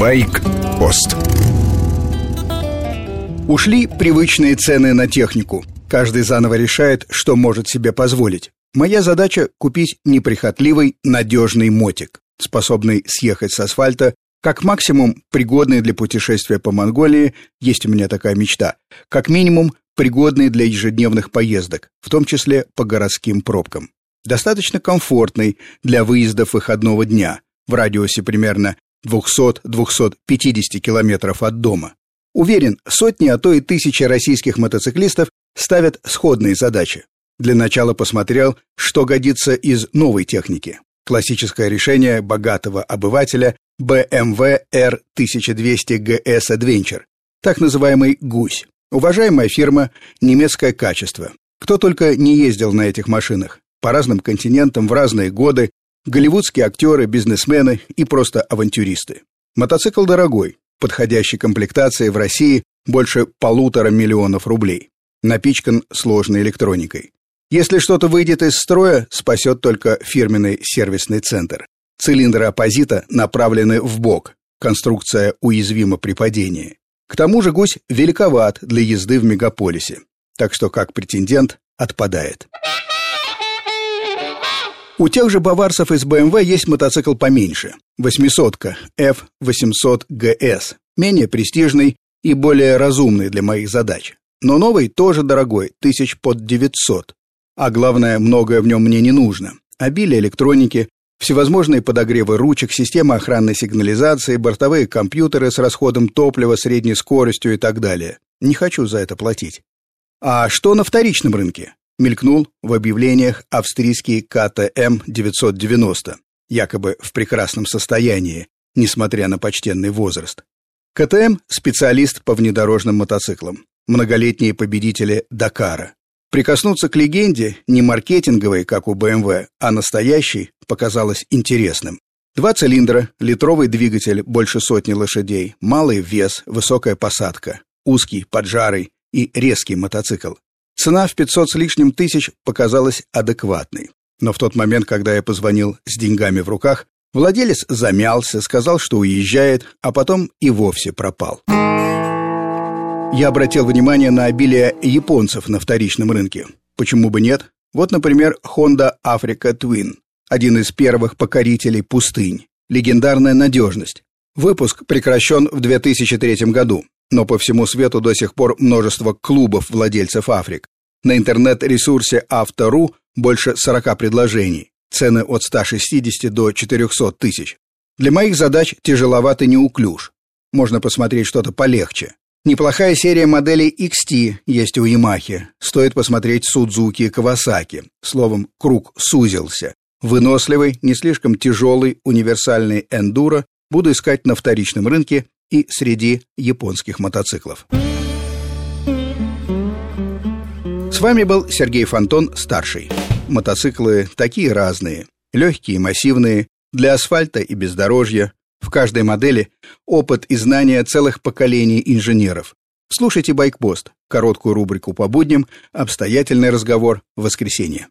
Байк-пост Ушли привычные цены на технику. Каждый заново решает, что может себе позволить. Моя задача – купить неприхотливый, надежный мотик, способный съехать с асфальта, как максимум пригодный для путешествия по Монголии, есть у меня такая мечта, как минимум пригодный для ежедневных поездок, в том числе по городским пробкам. Достаточно комфортный для выездов выходного дня, в радиусе примерно 200-250 километров от дома. Уверен, сотни, а то и тысячи российских мотоциклистов ставят сходные задачи. Для начала посмотрел, что годится из новой техники. Классическое решение богатого обывателя BMW R1200 GS Adventure, так называемый «гусь». Уважаемая фирма, немецкое качество. Кто только не ездил на этих машинах. По разным континентам в разные годы, голливудские актеры, бизнесмены и просто авантюристы. Мотоцикл дорогой, подходящей комплектации в России больше полутора миллионов рублей. Напичкан сложной электроникой. Если что-то выйдет из строя, спасет только фирменный сервисный центр. Цилиндры оппозита направлены в бок. Конструкция уязвима при падении. К тому же гусь великоват для езды в мегаполисе. Так что как претендент отпадает. У тех же баварцев из BMW есть мотоцикл поменьше. Восьмисотка F800 GS. Менее престижный и более разумный для моих задач. Но новый тоже дорогой, тысяч под 900. А главное, многое в нем мне не нужно. Обилие электроники, всевозможные подогревы ручек, система охранной сигнализации, бортовые компьютеры с расходом топлива, средней скоростью и так далее. Не хочу за это платить. А что на вторичном рынке? Мелькнул в объявлениях австрийский КТМ 990, якобы в прекрасном состоянии, несмотря на почтенный возраст. КТМ – специалист по внедорожным мотоциклам, многолетние победители Дакара. Прикоснуться к легенде, не маркетинговой, как у BMW, а настоящей, показалось интересным. Два цилиндра, литровый двигатель больше сотни лошадей, малый вес, высокая посадка, узкий, поджарый и резкий мотоцикл. Цена в 500 с лишним тысяч показалась адекватной. Но в тот момент, когда я позвонил с деньгами в руках, владелец замялся, сказал, что уезжает, а потом и вовсе пропал. Я обратил внимание на обилие японцев на вторичном рынке. Почему бы нет? Вот, например, Honda Africa Twin, один из первых покорителей пустынь. Легендарная надежность. Выпуск прекращен в 2003 году, но по всему свету до сих пор множество клубов владельцев Африк. На интернет-ресурсе Авто.ру больше 40 предложений. Цены от 160 до 400 тысяч. Для моих задач тяжеловат и неуклюж. Можно посмотреть что-то полегче. Неплохая серия моделей XT есть у Yamaha. Стоит посмотреть Suzuki и Kawasaki. Словом, круг сузился. Выносливый, не слишком тяжелый, универсальный эндуро буду искать на вторичном рынке и среди японских мотоциклов. С вами был Сергей Фонтон, старший. Мотоциклы такие разные. Легкие, массивные, для асфальта и бездорожья, в каждой модели опыт и знания целых поколений инженеров. Слушайте «Байкпост», короткую рубрику по будням, обстоятельный разговор в воскресенье.